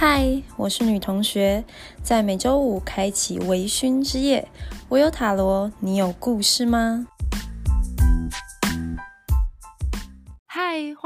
嗨，我是女同学，在每周五开启微醺之夜。我有塔罗，你有故事吗？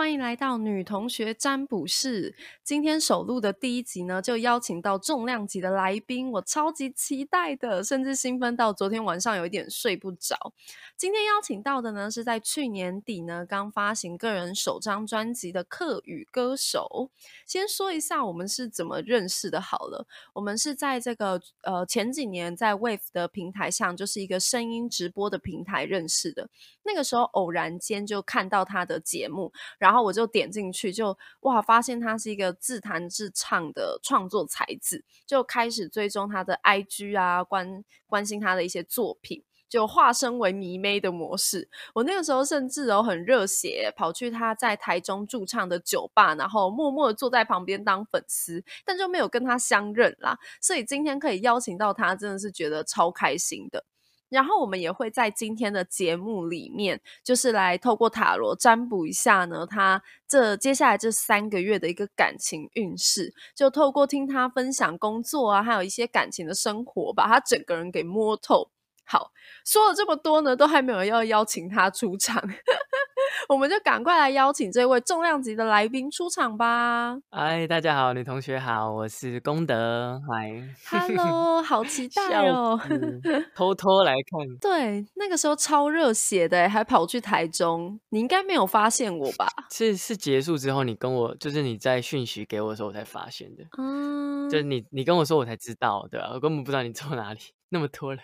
欢迎来到女同学占卜室。今天首录的第一集呢，就邀请到重量级的来宾，我超级期待的，甚至兴奋到昨天晚上有一点睡不着。今天邀请到的呢，是在去年底呢刚发行个人首张专辑的客语歌手。先说一下我们是怎么认识的，好了，我们是在这个呃前几年在 Wave 的平台上，就是一个声音直播的平台认识的。那个时候偶然间就看到他的节目。然然后我就点进去，就哇，发现他是一个自弹自唱的创作才子，就开始追踪他的 IG 啊，关关心他的一些作品，就化身为迷妹的模式。我那个时候甚至哦很热血，跑去他在台中驻唱的酒吧，然后默默的坐在旁边当粉丝，但就没有跟他相认啦。所以今天可以邀请到他，真的是觉得超开心的。然后我们也会在今天的节目里面，就是来透过塔罗占卜一下呢，他这接下来这三个月的一个感情运势，就透过听他分享工作啊，还有一些感情的生活，把他整个人给摸透。好，说了这么多呢，都还没有要邀请他出场。我们就赶快来邀请这位重量级的来宾出场吧！嗨，大家好，女同学好，我是功德。嗨，Hello，好期 待哦！偷偷来看，对，那个时候超热血的，还跑去台中，你应该没有发现我吧？是是结束之后，你跟我就是你在讯息给我的时候，我才发现的。嗯，就是你你跟我说，我才知道，对吧？我根本不知道你坐哪里，那么多人。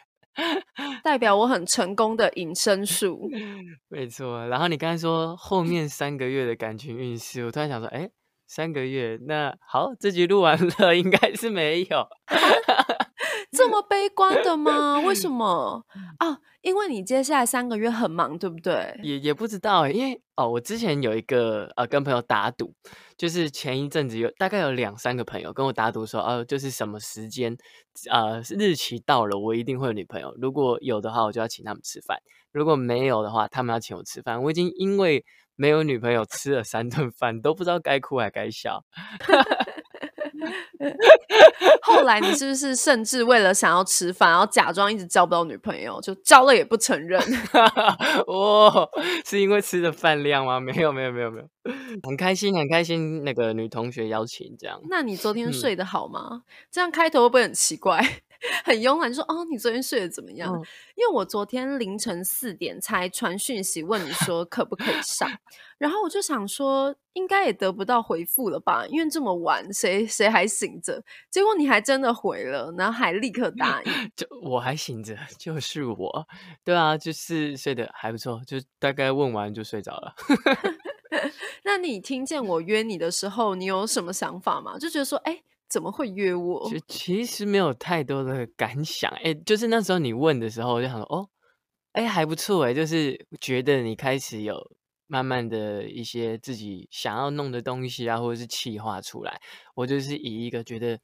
代表我很成功的隐身术，没错。然后你刚才说后面三个月的感情运势，我突然想说，哎，三个月，那好，这集录完了，应该是没有。这么悲观的吗？为什么啊？因为你接下来三个月很忙，对不对？也也不知道，因为哦，我之前有一个呃，跟朋友打赌，就是前一阵子有大概有两三个朋友跟我打赌说，哦，就是什么时间，呃，日期到了，我一定会有女朋友。如果有的话，我就要请他们吃饭；如果没有的话，他们要请我吃饭。我已经因为没有女朋友吃了三顿饭，都不知道该哭还该笑。后来你是不是甚至为了想要吃饭，然后假装一直交不到女朋友，就交了也不承认？哦，是因为吃的饭量吗？没有，没有，没有，没有，很开心，很开心。那个女同学邀请这样。那你昨天睡得好吗？这样开头会不会很奇怪？很慵懒，说哦，你昨天睡得怎么样？因为我昨天凌晨四点才传讯息问你说可不可以上，然后我就想说应该也得不到回复了吧，因为这么晚谁谁还醒着？结果你还真的回了，然后还立刻答应。就我还醒着，就是我，对啊，就是睡得还不错，就大概问完就睡着了。那你听见我约你的时候，你有什么想法吗？就觉得说，哎。怎么会约我？就其实没有太多的感想，哎，就是那时候你问的时候，我就想说，哦，哎，还不错，哎，就是觉得你开始有慢慢的一些自己想要弄的东西啊，或者是企划出来，我就是以一个觉得。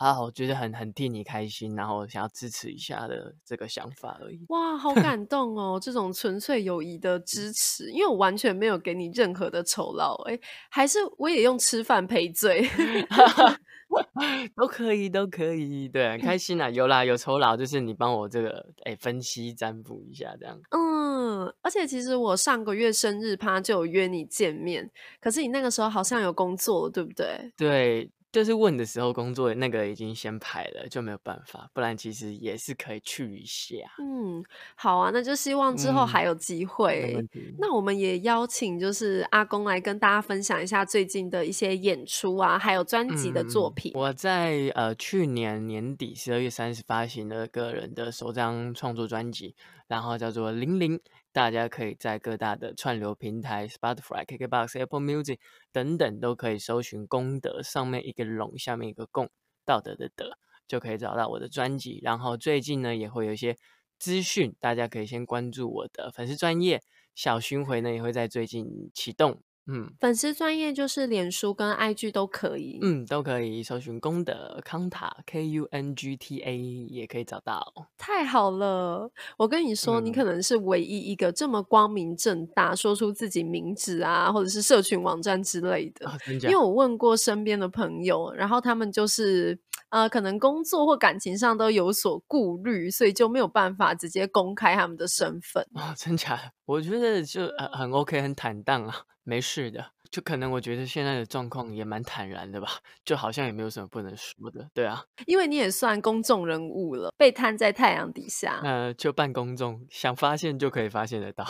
啊，我觉得很很替你开心，然后想要支持一下的这个想法而已。哇，好 感动哦！这种纯粹友谊的支持，因为我完全没有给你任何的酬劳，哎，还是我也用吃饭赔罪，都可以，都可以，对，开心啊，有啦，有酬劳，就是你帮我这个哎分析占卜一下这样。嗯，而且其实我上个月生日趴就有约你见面，可是你那个时候好像有工作，对不对？对。就是问的时候，工作那个已经先排了，就没有办法。不然其实也是可以去一下。嗯，好啊，那就希望之后还有机会。那我们也邀请就是阿公来跟大家分享一下最近的一些演出啊，还有专辑的作品。我在呃去年年底十二月三十发行了个人的首张创作专辑，然后叫做《零零》。大家可以在各大的串流平台，Spotify、KKBox、Apple Music 等等都可以搜寻“功德”，上面一个龙，下面一个共，道德的德，就可以找到我的专辑。然后最近呢，也会有一些资讯，大家可以先关注我的粉丝专业小巡回呢，也会在最近启动。嗯粉丝专业就是脸书跟 IG 都可以。嗯，都可以搜寻功德康塔 K U N G T A 也可以找到。太好了！我跟你说，你嗯可能是唯一一个这么光明正大说出自己名字啊，或者是社群网站之类的。因为？我问过身边的朋友，然后他们就是呃，可能工作或感情上都有所顾虑，所以就没有办法直接公开他们的身份。哦，真假的？我觉得就很很 OK，很坦荡啊，没事的。就可能我觉得现在的状况也蛮坦然的吧，就好像也没有什么不能说的。对啊，因为你也算公众人物了，被摊在太阳底下。那就办公众，想发现就可以发现得到。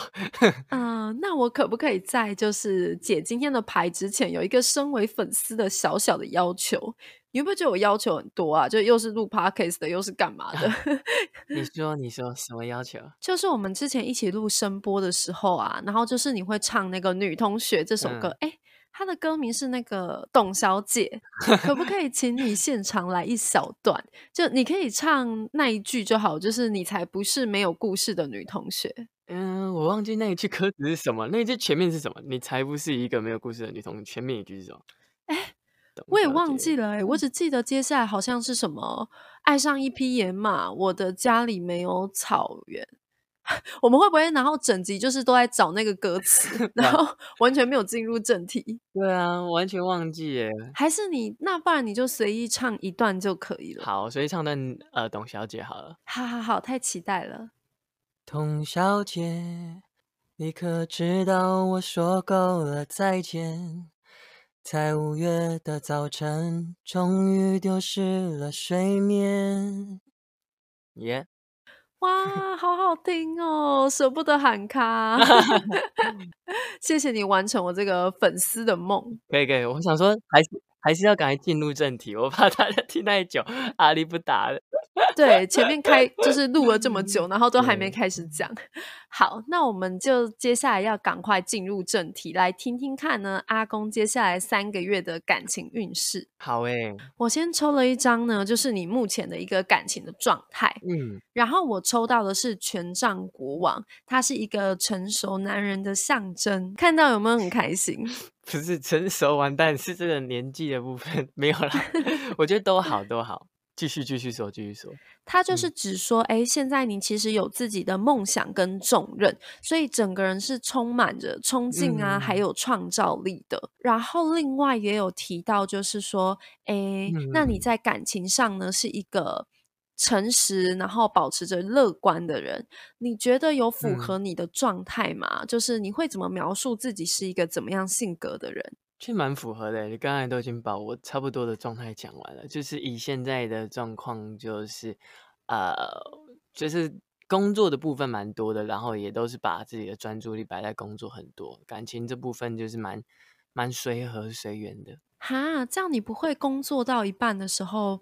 嗯、那我可不可以在就是解今天的牌之前，有一个身为粉丝的小小的要求？你会不会觉得我要求很多啊？就又是录 podcast 的，又是干嘛的？你说，你说什么要求？就是我们之前一起录声波的时候啊，然后就是你会唱那个《女同学》这首歌，嗯哎、它的歌名是那个董小姐，可不可以请你现场来一小段？就你可以唱那一句就好，就是你才不是没有故事的女同学。嗯，我忘记那一句歌词是什么，那一句前面是什么？你才不是一个没有故事的女同学。前面一句是什么？我也忘记了、欸，我只记得接下来好像是什么爱上一匹野马，我的家里没有草原。我们会不会然后整集就是都在找那个歌词，然后 完全没有进入正题？对啊，完全忘记耶。还是你那不然你就随意唱一段就可以了。好，随意唱段呃董小姐好了。好好好，太期待了。董小姐，你可知道我说够了再见？在五月的早晨，终于丢失了睡眠。耶、哇，好好听哦，舍不得喊卡。谢谢你完成我这个粉丝的梦。可以可以，我想说还是还是要赶快进入正题，我怕大家听太久，阿力不打了。对，前面开就是录了这么久，然后都还没开始讲。好，那我们就接下来要赶快进入正题，来听听看呢，阿公接下来三个月的感情运势。好诶、我先抽了一张呢，就是你目前的一个感情的状态。嗯，然后我抽到的是权杖国王，他是一个成熟男人的象征。看到有没有很开心？不是成熟完蛋，是这个年纪的部分 没有啦。我觉得都好都好，继续继续说继续说。他就是只说，哎、现在你其实有自己的梦想跟重任，所以整个人是充满着冲劲啊，还嗯有创造力的。然后另外也有提到，就是说，哎、那你嗯在感情上呢是一个诚实，然后保持着乐观的人。你觉得有符嗯合你的状态吗？就是你会怎么描述自己是一个怎么样性格的人？其实蛮符合的，你刚才都已经把我差不多的状态讲完了。就是以现在的状况，就是呃，就是工作的部分蛮多的，然后也都是把自己的专注力摆在工作很多，感情这部分就是蛮蛮随和随缘的。哈，这样你不会工作到一半的时候，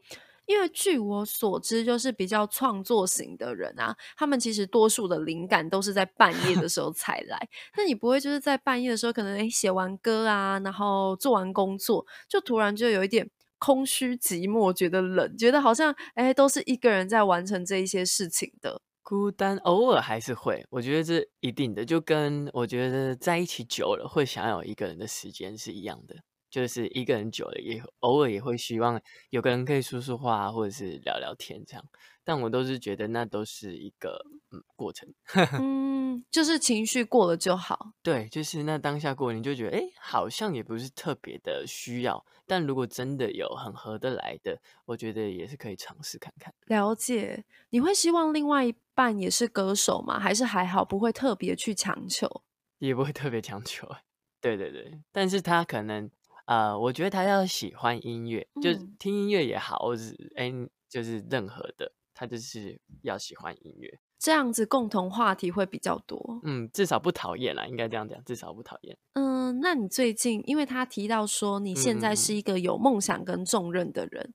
因为据我所知，就是比较创作型的人啊，他们其实多数的灵感都是在半夜的 时候才来。那你不会就是在半夜的时候，可能诶写完歌啊，然后做完工作，就突然就有一点空虚寂寞，觉得冷，觉得好像诶都是一个人在完成这一些事情的。孤单偶尔还是会，我觉得这一定的，就跟我觉得在一起久了会想要有一个人的时间是一样的。就是一个人久了，也偶尔也会希望有个人可以说说话，或者是聊聊天这样。但我都是觉得那都是一个嗯过程。嗯，就是情绪过了就好。对，就是那当下过，你就觉得哎，诶好像也不是特别的需要。但如果真的有很合得来的，我觉得也是可以尝试看看。了解，你会希望另外一半也是歌手吗？还是还好，不会特别去强求？也不会特别强求。对对对，但是他可能呃，我觉得他要喜欢音乐，就是嗯听音乐也好，或者是哎，就是任何的，他就是要喜欢音乐。这样子共同话题会比较多。嗯，至少不讨厌啦，应该这样讲，至少不讨厌。嗯，那你最近，因为他提到说你现在是一个有梦想跟重任的人，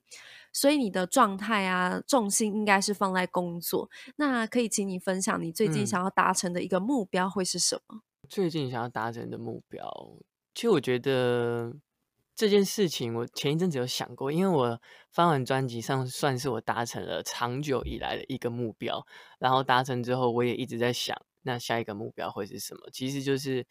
所以你的状态啊，重心应该是放在工作。那可以请你分享你最近嗯想要达成的一个目标会是什么？最近想要达成的目标，其实我觉得这件事情，我前一阵子有想过，因为我发完专辑上算是我达成了长久以来的一个目标，然后达成之后，我也一直在想，那下一个目标会是什么？其实就是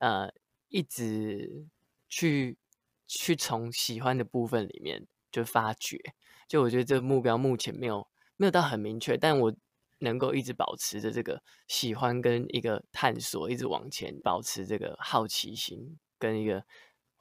呃，一直去去从喜欢的部分里面就发掘。就我觉得这个目标目前没有没有到很明确，但我能够一直保持着这个喜欢跟一个探索，一直往前，保持这个好奇心跟一个。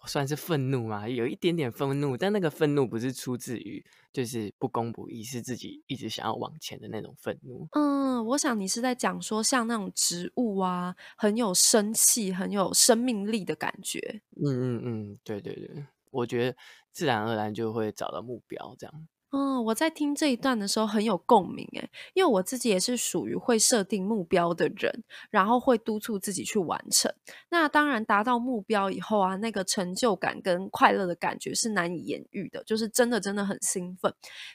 算是愤怒嘛，有一点点愤怒，但那个愤怒不是出自于就是不公不义，是自己一直想要往前的那种愤怒。嗯，我想你是在讲说像那种植物啊，很有生气、很有生命力的感觉。嗯嗯嗯，对对对，我觉得自然而然就会找到目标这样。嗯，我在听这一段的时候很有共鸣诶，因为我自己也是属于会设定目标的人，然后会督促自己去完成。那当然达到目标以后啊，那个成就感跟快乐的感觉是难以言喻的，就是真的真的很兴奋。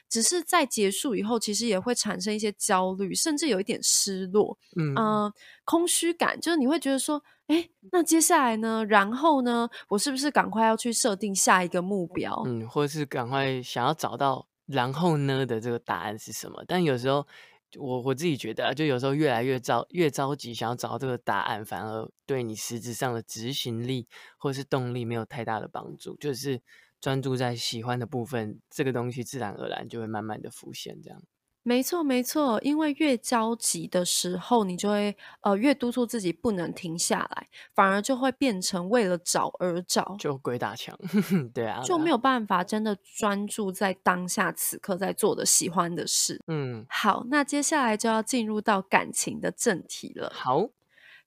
只是在结束以后，其实也会产生一些焦虑，甚至有一点失落，嗯，空虚感，就是你会觉得说，哎，那接下来呢？然后呢？我是不是赶快要去设定下一个目标？嗯，或者是赶快想要找到。然后呢的这个答案是什么？但有时候我我自己觉得，啊就有时候越来越着越着急，想要找到这个答案，反而对你实质上的执行力或是动力没有太大的帮助。就是专注在喜欢的部分，这个东西自然而然就会慢慢的浮现，这样。没错，没错，因为越焦急的时候，你就会呃越督促自己不能停下来，反而就会变成为了找而找，就鬼打墙。对啊，就没有办法真的专注在当下此刻在做的喜欢的事。嗯，好，那接下来就要进入到感情的正题了。好。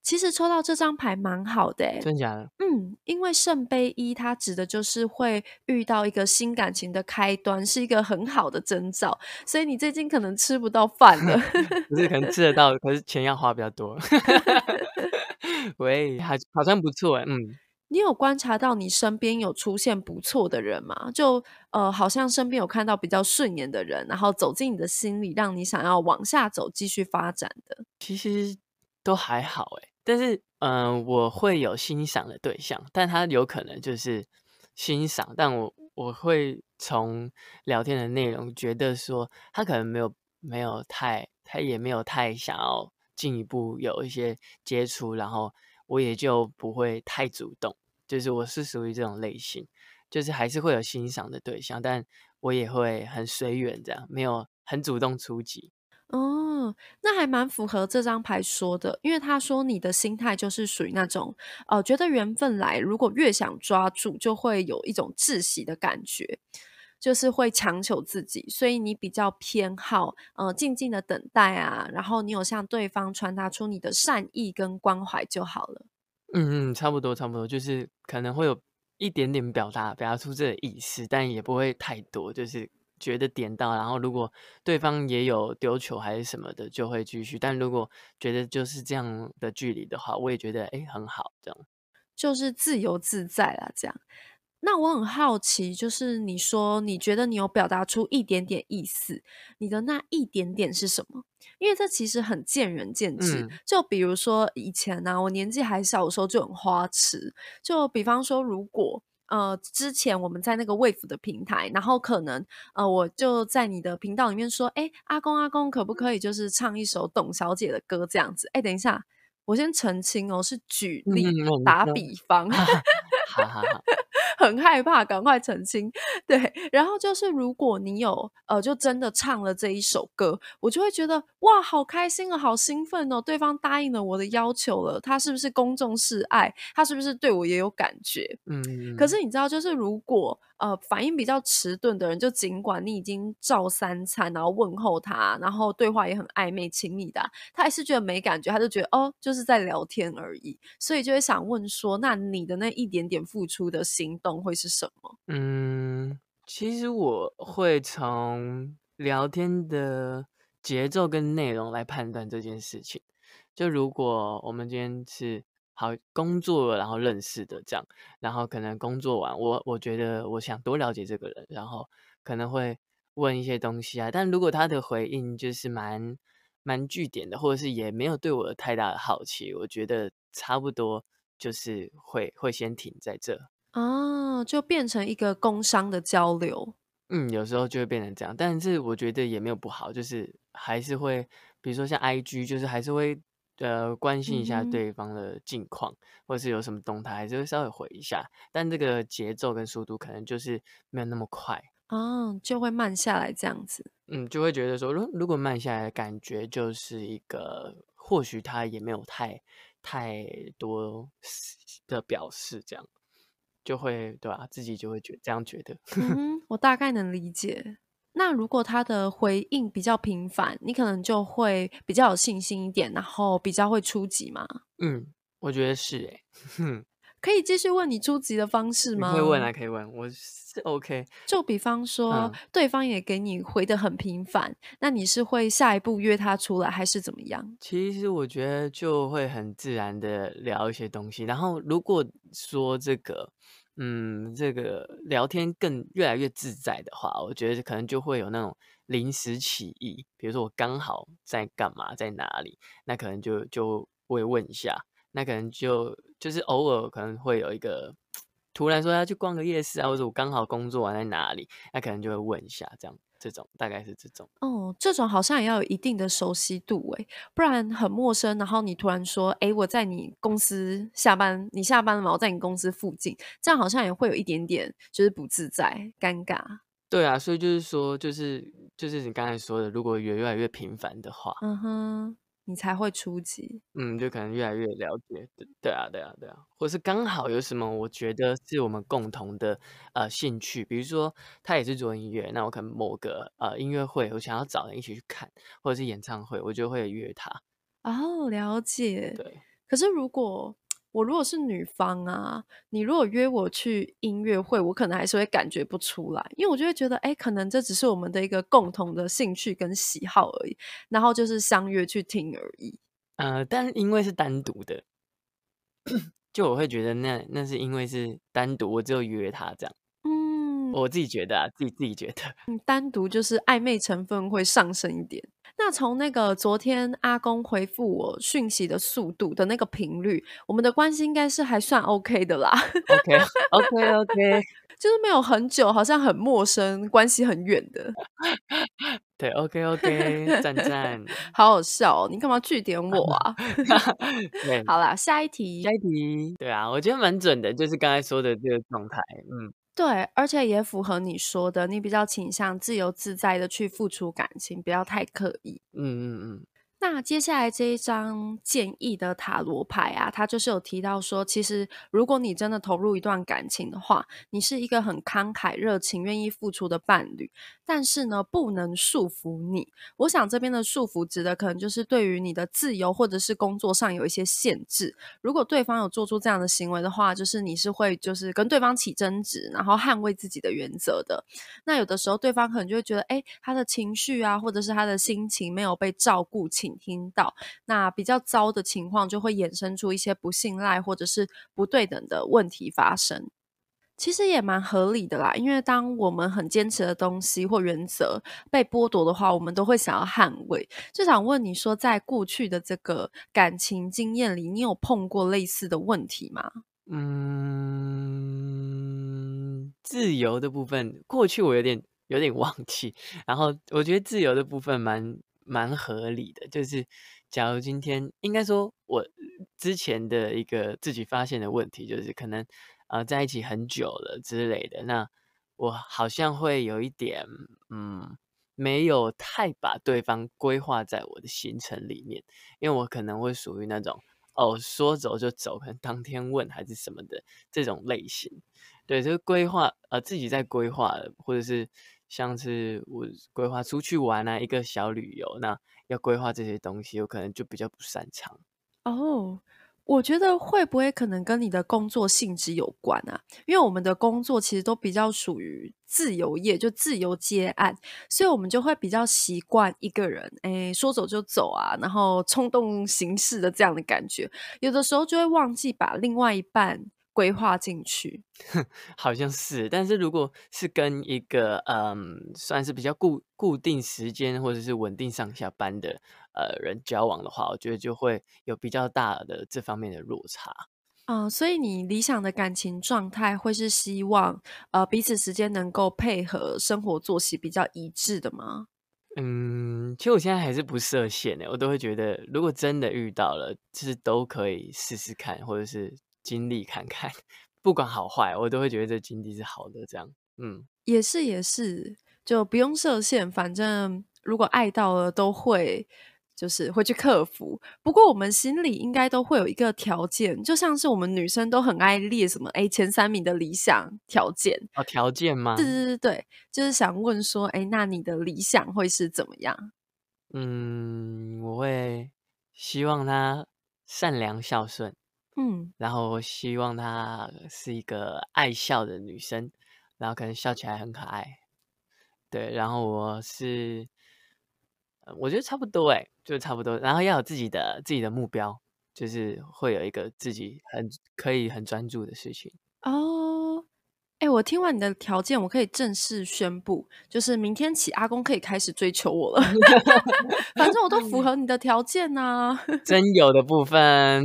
其实抽到这张牌蛮好的，真假的？嗯，因为圣杯一它指的就是会遇到一个新感情的开端，是一个很好的征兆。所以你最近可能吃不到饭了，不是可能吃得到，可是钱要花比较多。喂，还好像不错哎，嗯。你有观察到你身边有出现不错的人吗？就呃，好像身边有看到比较顺眼的人，然后走进你的心里，让你想要往下走，继续发展的。其实。都还好诶，但是嗯，我会有欣赏的对象，但他有可能就是欣赏，但我我会从聊天的内容觉得说他可能没有没有太他也没有太想要进一步有一些接触，然后我也就不会太主动，就是我是属于这种类型，就是还是会有欣赏的对象，但我也会很随缘这样，没有很主动出击。哦，那还蛮符合这张牌说的，因为他说你的心态就是属于那种，呃，觉得缘分来，如果越想抓住，就会有一种窒息的感觉，就是会强求自己，所以你比较偏好，呃，静静的等待啊，然后你有向对方传达出你的善意跟关怀就好了。嗯嗯，差不多差不多，就是可能会有一点点表达表达出这个意思，但也不会太多，就是。觉得点到，然后如果对方也有丢球还是什么的，就会继续。但如果觉得就是这样的距离的话，我也觉得哎很好，这样就是自由自在啦。这样，那我很好奇，就是你说你觉得你有表达出一点点意思，你的那一点点是什么？因为这其实很见仁见智。就比如说以前呢，我年纪还小的时候就很花痴。就比方说，如果呃，之前我们在那个 Wave 的平台，然后可能呃，我就在你的频道里面说，哎，阿公阿公，可不可以就是唱一首董小姐的歌这样子？哎，等一下，我先澄清哦，是举例打比方。好 好 好。很害怕，赶快澄清。对，然后就是如果你有呃，就真的唱了这一首歌，我就会觉得哇，好开心啊，好兴奋哦！对方答应了我的要求了，他是不是公众示爱？他是不是对我也有感觉？嗯。可是你知道，就是如果。呃，反应比较迟钝的人，就尽管你已经照三餐，然后问候他，然后对话也很暧昧亲密的，他还是觉得没感觉，他就觉得哦，就是在聊天而已，所以就会想问说，那你的那一点点付出的行动会是什么？嗯，其实我会从聊天的节奏跟内容来判断这件事情。就如果我们今天是。好，工作然后认识的这样，然后可能工作完，我我觉得我想多了解这个人，然后可能会问一些东西啊。但如果他的回应就是蛮蛮据点的，或者是也没有对我有太大的好奇，我觉得差不多就是会会先停在这。哦，就变成一个工商的交流。嗯，有时候就会变成这样，但是我觉得也没有不好，就是还是会，比如说像 I G，就是还是会。呃关心一下对方的近况，或者是有什么动态，还是会稍微回一下，但这个节奏跟速度可能就是没有那么快。哦，就会慢下来这样子。嗯，就会觉得说，如如果慢下来，感觉就是一个，或许他也没有太太多的表示，这样就会对吧、自己就会觉这样觉得。嗯，我大概能理解。那如果他的回应比较频繁，你可能就会比较有信心一点，然后比较会出击嘛。嗯，我觉得是诶、哼，可以继续问你出击的方式吗？你可以问啊，可以问，我是 OK。就比方说，嗯对方也给你回的很频繁，那你是会下一步约他出来，还是怎么样？其实我觉得就会很自然的聊一些东西，然后如果说这个，嗯，这个聊天更越来越自在的话，我觉得可能就会有那种临时起意，比如说我刚好在干嘛，在哪里，那可能就就会问一下，那可能就就是偶尔可能会有一个突然说要去逛个夜市啊，或者我刚好工作完在哪里，那可能就会问一下，这样。这种大概是这种。哦，这种好像也要有一定的熟悉度诶，不然很陌生。然后你突然说：“哎，我在你公司下班，你下班了吗？我在你公司附近。”这样好像也会有一点点就是不自在、尴尬。对啊，所以就是说，就是就是你刚才说的，如果越越来越频繁的话，嗯哼，你才会出击。嗯，就可能越来越了解，对对啊，对啊，对啊，或是刚好有什么，我觉得是我们共同的呃兴趣，比如说他也是做音乐，那我可能某个呃音乐会，我想要找人一起去看，或者是演唱会，我就会约他。哦，了解。对，可是如果我如果是女方啊，你如果约我去音乐会，我可能还是会感觉不出来，因为我就会觉得，哎，可能这只是我们的一个共同的兴趣跟喜好而已，然后就是相约去听而已。呃，但因为是单独的，就我会觉得那那是因为是单独，我只有约他这样，嗯，我自己觉得啊，自己自己觉得。嗯单独就是暧昧成分会上升一点。那从那个昨天阿公回复我讯息的速度的那个频率，我们的关系应该是还算 OK 的啦，OK OK OK，就是没有很久，好像很陌生，关系很远的，对 OK OK，赞赞。好好笑哦！你干嘛据点我啊？对，好啦，下一题下。一题，对啊，我觉得蛮准的，就是刚才说的这个状态，嗯，对，而且也符合你说的，你比较倾向自由自在的去付出感情，不要太刻意。嗯嗯嗯，那接下来这一张建议的塔罗牌啊，它就是有提到说，其实如果你真的投入一段感情的话，你是一个很慷慨、热情、愿意付出的伴侣，但是呢，不能束缚你。我想这边的束缚指的可能就是对于你的自由或者是工作上有一些限制。如果对方有做出这样的行为的话，就是你是会就是跟对方起争执，然后捍卫自己的原则的。那有的时候对方可能就会觉得，哎，他的情绪啊，或者是他的心情没有被照顾清、听到，那比较糟的情况就会衍生出一些不信赖或者是不对等的问题发生。其实也蛮合理的啦，因为当我们很坚持的东西或原则被剥夺的话，我们都会想要捍卫。就想问你说，在过去的这个感情经验里，你有碰过类似的问题吗？嗯，自由的部分，过去我有点有点忘记，然后我觉得自由的部分蛮蛮合理的，就是假如今天应该说，我之前的一个自己发现的问题，就是可能呃在一起很久了之类的，那我好像会有一点嗯。没有太把对方规划在我的行程里面，因为我可能会属于那种哦说走就走，可能当天问还是什么的这种类型。对，就是规划呃自己在规划，或者是像是我规划出去玩啊，一个小旅游，那要规划这些东西，我可能就比较不擅长。哦，我觉得会不会可能跟你的工作性质有关啊？因为我们的工作其实都比较属于自由业，就自由接案，所以我们就会比较习惯一个人，哎，说走就走啊，然后冲动行事的这样的感觉，有的时候就会忘记把另外一半规划进去。好像是，但是如果是跟一个嗯，算是比较固固定时间或者是稳定上下班的呃人交往的话，我觉得就会有比较大的这方面的落差。嗯，所以你理想的感情状态会是希望，呃，彼此时间能够配合，生活作息比较一致的吗？嗯，其实我现在还是不设限的，我都会觉得，如果真的遇到了，就是都可以试试看，或者是经历看看，不管好坏，我都会觉得这经历是好的。这样，嗯，也是也是，就不用设限，反正如果爱到了，都会就是会去克服。不过我们心里应该都会有一个条件，就像是我们女生都很爱列什么哎前三名的理想条件哦，条件吗？对对对对，就是想问说，哎，那你的理想会是怎么样？嗯，我会希望他善良孝顺，嗯，然后我希望她是一个爱笑的女生，然后可能笑起来很可爱。对，然后我是，呃我觉得差不多哎，就差不多。然后要有自己的自己的目标，就是会有一个自己很可以很专注的事情。哦，哎，我听完你的条件，我可以正式宣布，就是明天起，阿公可以开始追求我了。反正我都符合你的条件呐、真有的部分，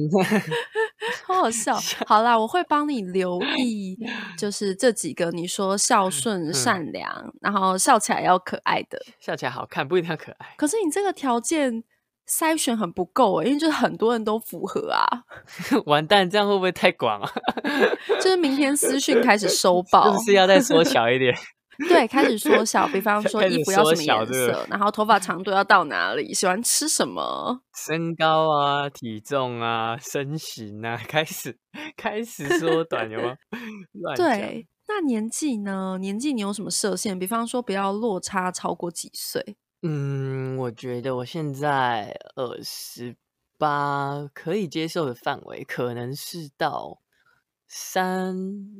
好好笑。好啦，我会帮你留意，就是这几个你说孝顺、嗯善良，然后笑起来要可爱的。笑起来好看，不一定要可爱。可是你这个条件筛选很不够因为就是很多人都符合啊。完蛋，这样会不会太广啊？就是明天私讯开始收 是报不，是要再缩小一点？对，开始缩小，比方说衣服要什么颜这个色，然后头发长度要到哪里，喜欢吃什么。身高啊、体重啊、身形啊，开始开始缩短，有吗？对，那年纪呢？年纪你有什么设限？比方说不要落差超过几岁。嗯，我觉得我现在二十八可以接受的范围，可能是到三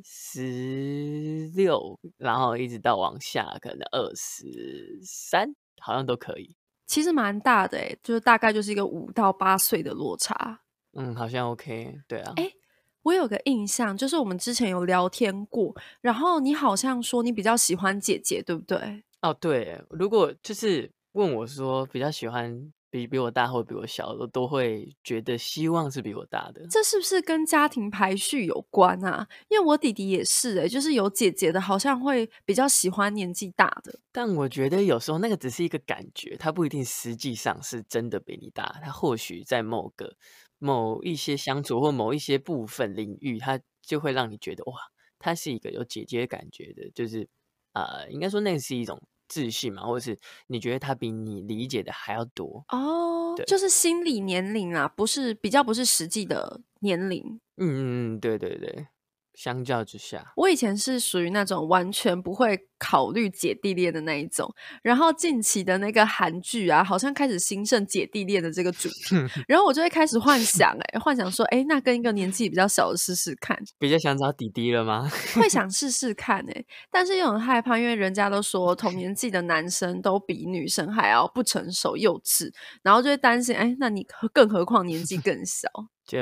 十六，然后一直到往下，可能二十三，好像都可以。其实蛮大的诶，就是大概就是一个五到八岁的落差。嗯，好像 OK，对啊。诶我有个印象，就是我们之前有聊天过，然后你好像说你比较喜欢姐姐，对不对？哦，对，如果就是问我说比较喜欢比比我大或比我小的，都会觉得希望是比我大的。这是不是跟家庭排序有关啊？因为我弟弟也是哎，就是有姐姐的，好像会比较喜欢年纪大的。但我觉得有时候那个只是一个感觉，他不一定实际上是真的比你大。他或许在某个某一些相处或某一些部分领域，他就会让你觉得哇，他是一个有姐姐感觉的，就是呃，应该说那是一种自信嘛，或者是你觉得他比你理解的还要多。哦，就是心理年龄啊，不是比较不是实际的年龄。嗯嗯嗯，对对对，相较之下，我以前是属于那种完全不会考虑姐弟恋的那一种，然后近期的那个韩剧啊，好像开始兴盛姐弟恋的这个主题，然后我就会开始幻想、欸，幻想说，哎、那跟一个年纪比较小的试试看，比较想找弟弟了吗？会想试试看、欸，但是又很害怕，因为人家都说同年纪的男生都比女生还要不成熟幼稚，然后就会担心，哎、那你更何况年纪更小，就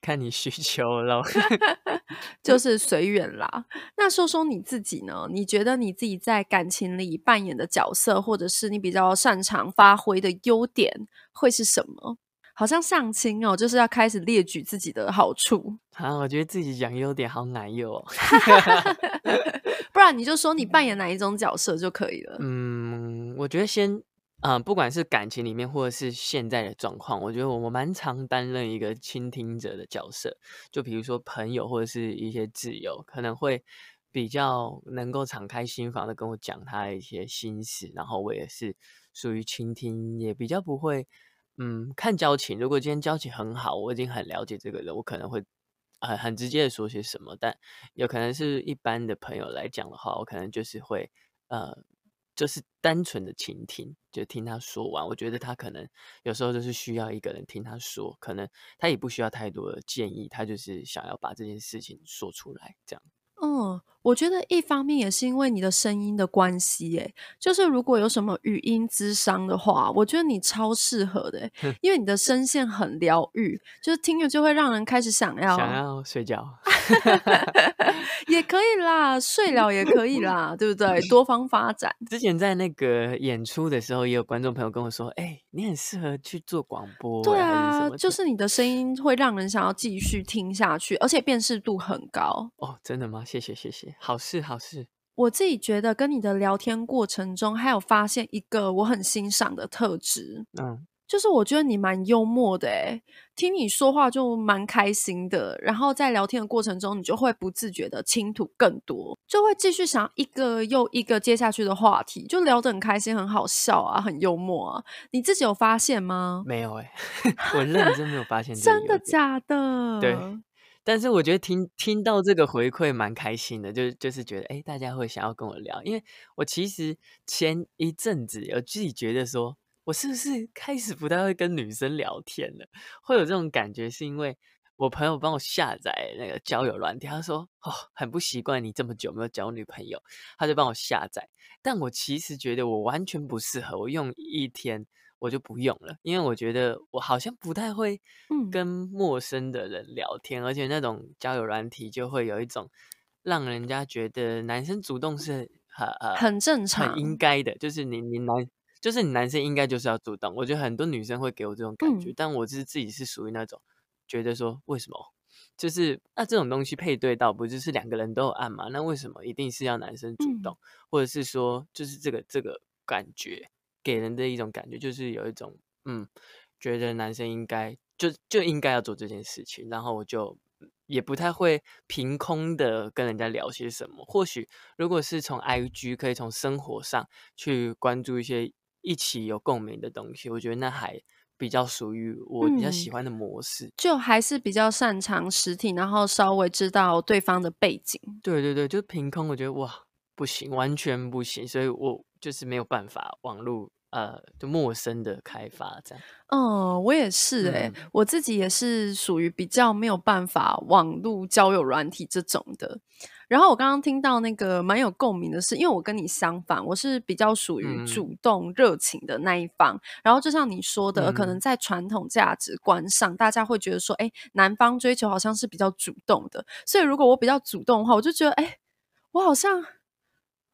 看你需 求咯。就是随缘啦。那说说你自己呢？你觉得你自己在感情里扮演的角色，或者是你比较擅长发挥的优点会是什么？好像相亲哦，就是要开始列举自己的好处，啊，我觉得自己讲优点好难哟哦。不然你就说你扮演哪一种角色就可以了。嗯，我觉得先，嗯、不管是感情里面或者是现在的状况，我觉得我我蛮常担任一个倾听者的角色。就比如说朋友或者是一些挚友，可能会比较能够敞开心房的跟我讲他的一些心事，然后我也是属于倾听，也比较不会，嗯，看交情。如果今天交情很好，我已经很了解这个人，我可能会。很很直接的说些什么，但有可能是一般的朋友来讲的话，我可能就是会呃，就是单纯的倾听，就听他说完。我觉得他可能有时候就是需要一个人听他说，可能他也不需要太多的建议，他就是想要把这件事情说出来，这样。嗯，我觉得一方面也是因为你的声音的关系，诶，就是如果有什么语音之商的话，我觉得你超适合的，因为你的声线很疗愈，就是听着就会让人开始想要，想要睡觉，也可以啦，睡了也可以啦，对不对？多方发展。之前在那个演出的时候，也有观众朋友跟我说：“哎、你很适合去做广播、对啊，就是你的声音会让人想要继续听下去，而且辨识度很高。哦，真的吗？谢谢谢谢，好事好事。我自己觉得跟你的聊天过程中，还有发现一个我很欣赏的特质，嗯，就是我觉得你蛮幽默的诶，听你说话就蛮开心的，然后在聊天的过程中，你就会不自觉的倾吐更多，就会继续想一个又一个接下去的话题，就聊得很开心，很好笑啊，很幽默啊。你自己有发现吗？没有哎、我认真没有发现真的假的？对但是我觉得听听到这个回馈蛮开心的，就就是觉得哎，大家会想要跟我聊，因为我其实前一阵子有自己觉得说，我是不是开始不太会跟女生聊天了？会有这种感觉，是因为我朋友帮我下载那个交友软件，他说哦，很不习惯你这么久没有交女朋友，他就帮我下载。但我其实觉得我完全不适合，我用一天我就不用了，因为我觉得我好像不太会嗯跟陌生的人聊天，而且那种交友软体就会有一种让人家觉得男生主动是很呃很正常，很应该的，就是你你男就是你男生应该就是要主动。我觉得很多女生会给我这种感觉，嗯但我是自己是属于那种觉得说为什么？就是那这种东西配对到不就是两个人都有按嘛？那为什么一定是要男生主嗯动？或者是说就是这个这个感觉给人的一种感觉，就是有一种嗯，觉得男生应该就就应该要做这件事情，然后我就嗯也不太会凭空的跟人家聊些什么。或许如果是从 IG 可以从生活上去关注一些一起有共鸣的东西，我觉得那还比较属于我比较喜嗯欢的模式。就还是比较擅长实体，然后稍微知道对方的背景。对对对，就凭空，我觉得哇不行，完全不行，所以我就是没有办法网络呃就陌生的开发这样。嗯，我也是诶、嗯我自己也是属于比较没有办法网络交友软体这种的。然后我刚刚听到那个蛮有共鸣的是，因为我跟你相反，我是比较属于嗯主动热情的那一方。然后就像你说的，可能嗯在传统价值观上，大家会觉得说，哎，男方追求好像是比较主动的。所以如果我比较主动的话，我就觉得，哎，我好像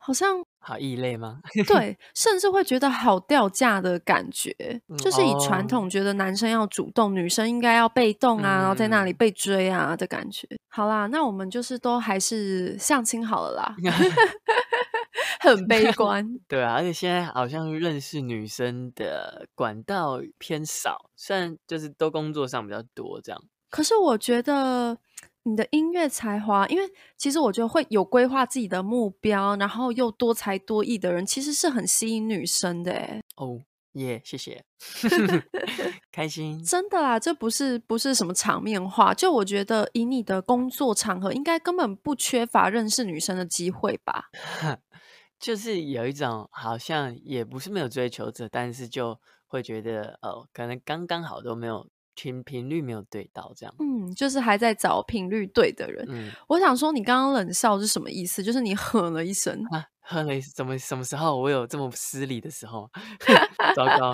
好像好异类吗？对，甚至会觉得好掉价的感觉，嗯就是以传哦统觉得男生要主动，女生应该要被动啊，然后在那里嗯被追啊的感觉。好啦，那我们就是都还是相亲好了啦，很悲观。对啊，而且现在好像认识女生的管道偏少，虽然就是都工作上比较多这样。可是我觉得你的音乐才华，因为其实我觉得会有规划自己的目标，然后又多才多艺的人，其实是很吸引女生的诶。哦，耶、谢谢，开心。真的啦，这不是不是什么场面话，就我觉得以你的工作场合，应该根本不缺乏认识女生的机会吧？就是有一种好像也不是没有追求者，但是就会觉得哦，可能刚刚好都没有频频率没有对到这样。嗯，就是还在找频率对的人。嗯我想说，你刚刚冷笑是什么意思？就是你 哼了一声。啊，喝了一怎么什么时候我有这么失礼的时候？糟糕。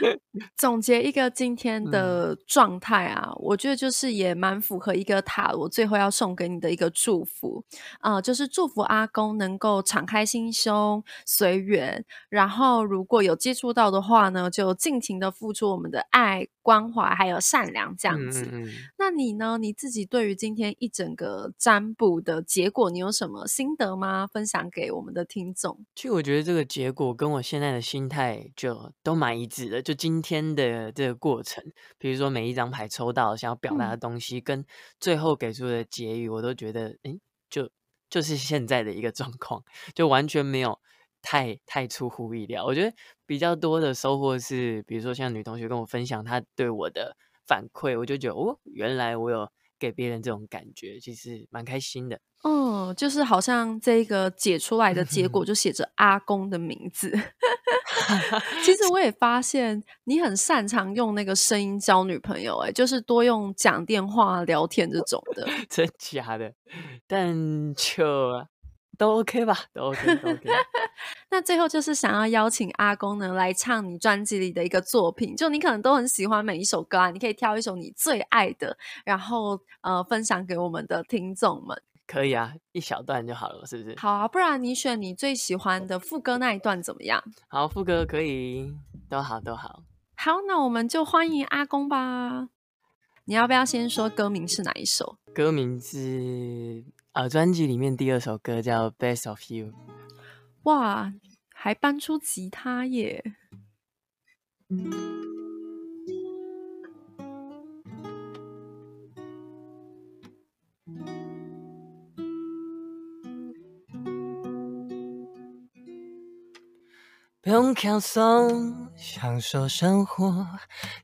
总结一个今天嗯的状态啊，我觉得就是也蛮符合一个塔罗最后要送给你的一个祝福啊、呃就是祝福阿公能够敞开心胸、随缘，然后如果有接触到的话呢，就尽情的付出我们的爱、关怀还有善良这样子。嗯嗯嗯。那你呢？你自己对于今天一整个占卜的结果，你有什么心得吗？分享给我们的听众。其实我觉得这个结果跟我现在的心态就都蛮一致的。就今天的这个过程，比如说每一张牌抽到想要表达的嗯东西，跟最后给出的结语，我都觉得，诶，就就是现在的一个状况，就完全没有太太出乎意料。我觉得比较多的收获是，比如说像女同学跟我分享她对我的反馈，我就觉得哦，原来我有给别人这种感觉，其实蛮开心的。嗯，就是好像这个解出来的结果 就写着阿公的名字。其实我也发现你很擅长用那个声音交女朋友、欸，就是多用讲电话聊天这种的。真假的，但就都 OK 吧，都 OK，都 OK。那最后就是想要邀请阿公呢来唱你专辑里的一个作品，就你可能都很喜欢每一首歌啊，你可以挑一首你最爱的，然后呃分享给我们的听众们。可以啊，一小段就好了，是不是？好啊，不然你选你最喜欢的副歌那一段怎么样？好，副歌可以，都好，都好。好，那我们就欢迎阿公吧。你要不要先说歌名是哪一首？歌名是呃，专辑里面第二首歌叫《Best of You》。哇，还搬出吉他耶！不用放松，享受生活。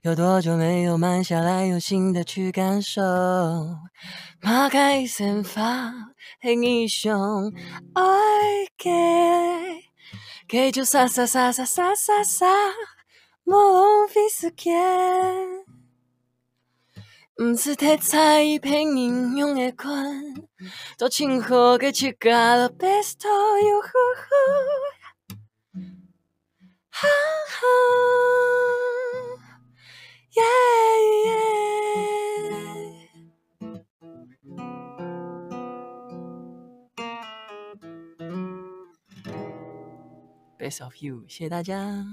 有多久没有慢下来，用心的去感受？马开散发，黑英雄，爱给给就洒洒洒洒洒洒洒，莫浪费时间。唔是太在意拼命用的款，多庆贺给起家了，best of you。哈哈，耶！Best of you，谢谢大家。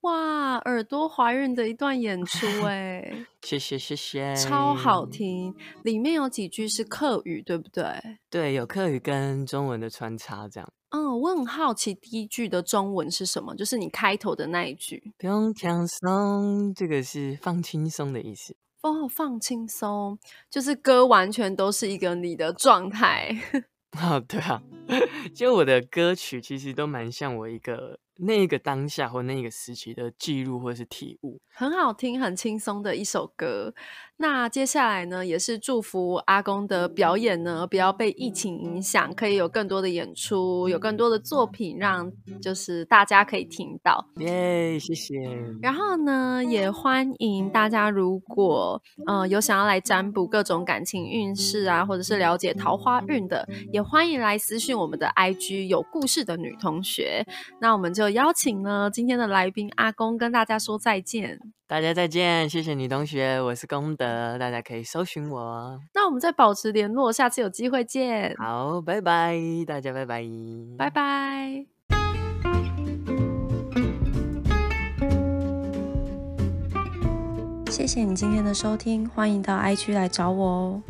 哇，耳朵怀孕的一段演出哎，谢谢谢谢，超好听。里面有几句是客语，对不对？对，有客语跟中文的穿插，这样。嗯，我很好奇第一句的中文是什么，就是你开头的那一句。不用放松，这个是放轻松的意思。哦，放轻松，就是歌完全都是一个你的状态。哦，对啊，就我的歌曲其实都蛮像我一个。那个当下或那个时期的记录或者是体悟，很好听，很轻松的一首歌。那接下来呢，也是祝福阿公的表演呢，不要被疫情影响，可以有更多的演出，有更多的作品，让就是大家可以听到。耶，谢谢。然后呢，也欢迎大家，如果呃有想要来占卜各种感情运势啊，或者是了解桃花运的，也欢迎来私讯我们的 IG 有故事的女同学。那我们就邀请呢今天的来宾阿公跟大家说再见。大家再见，谢谢女同学，我是功德，大家可以搜寻我。那我们再保持联络，下次有机会见。好，拜拜，大家拜拜，拜拜。谢谢你今天的收听，欢迎到 I 区来找我哦。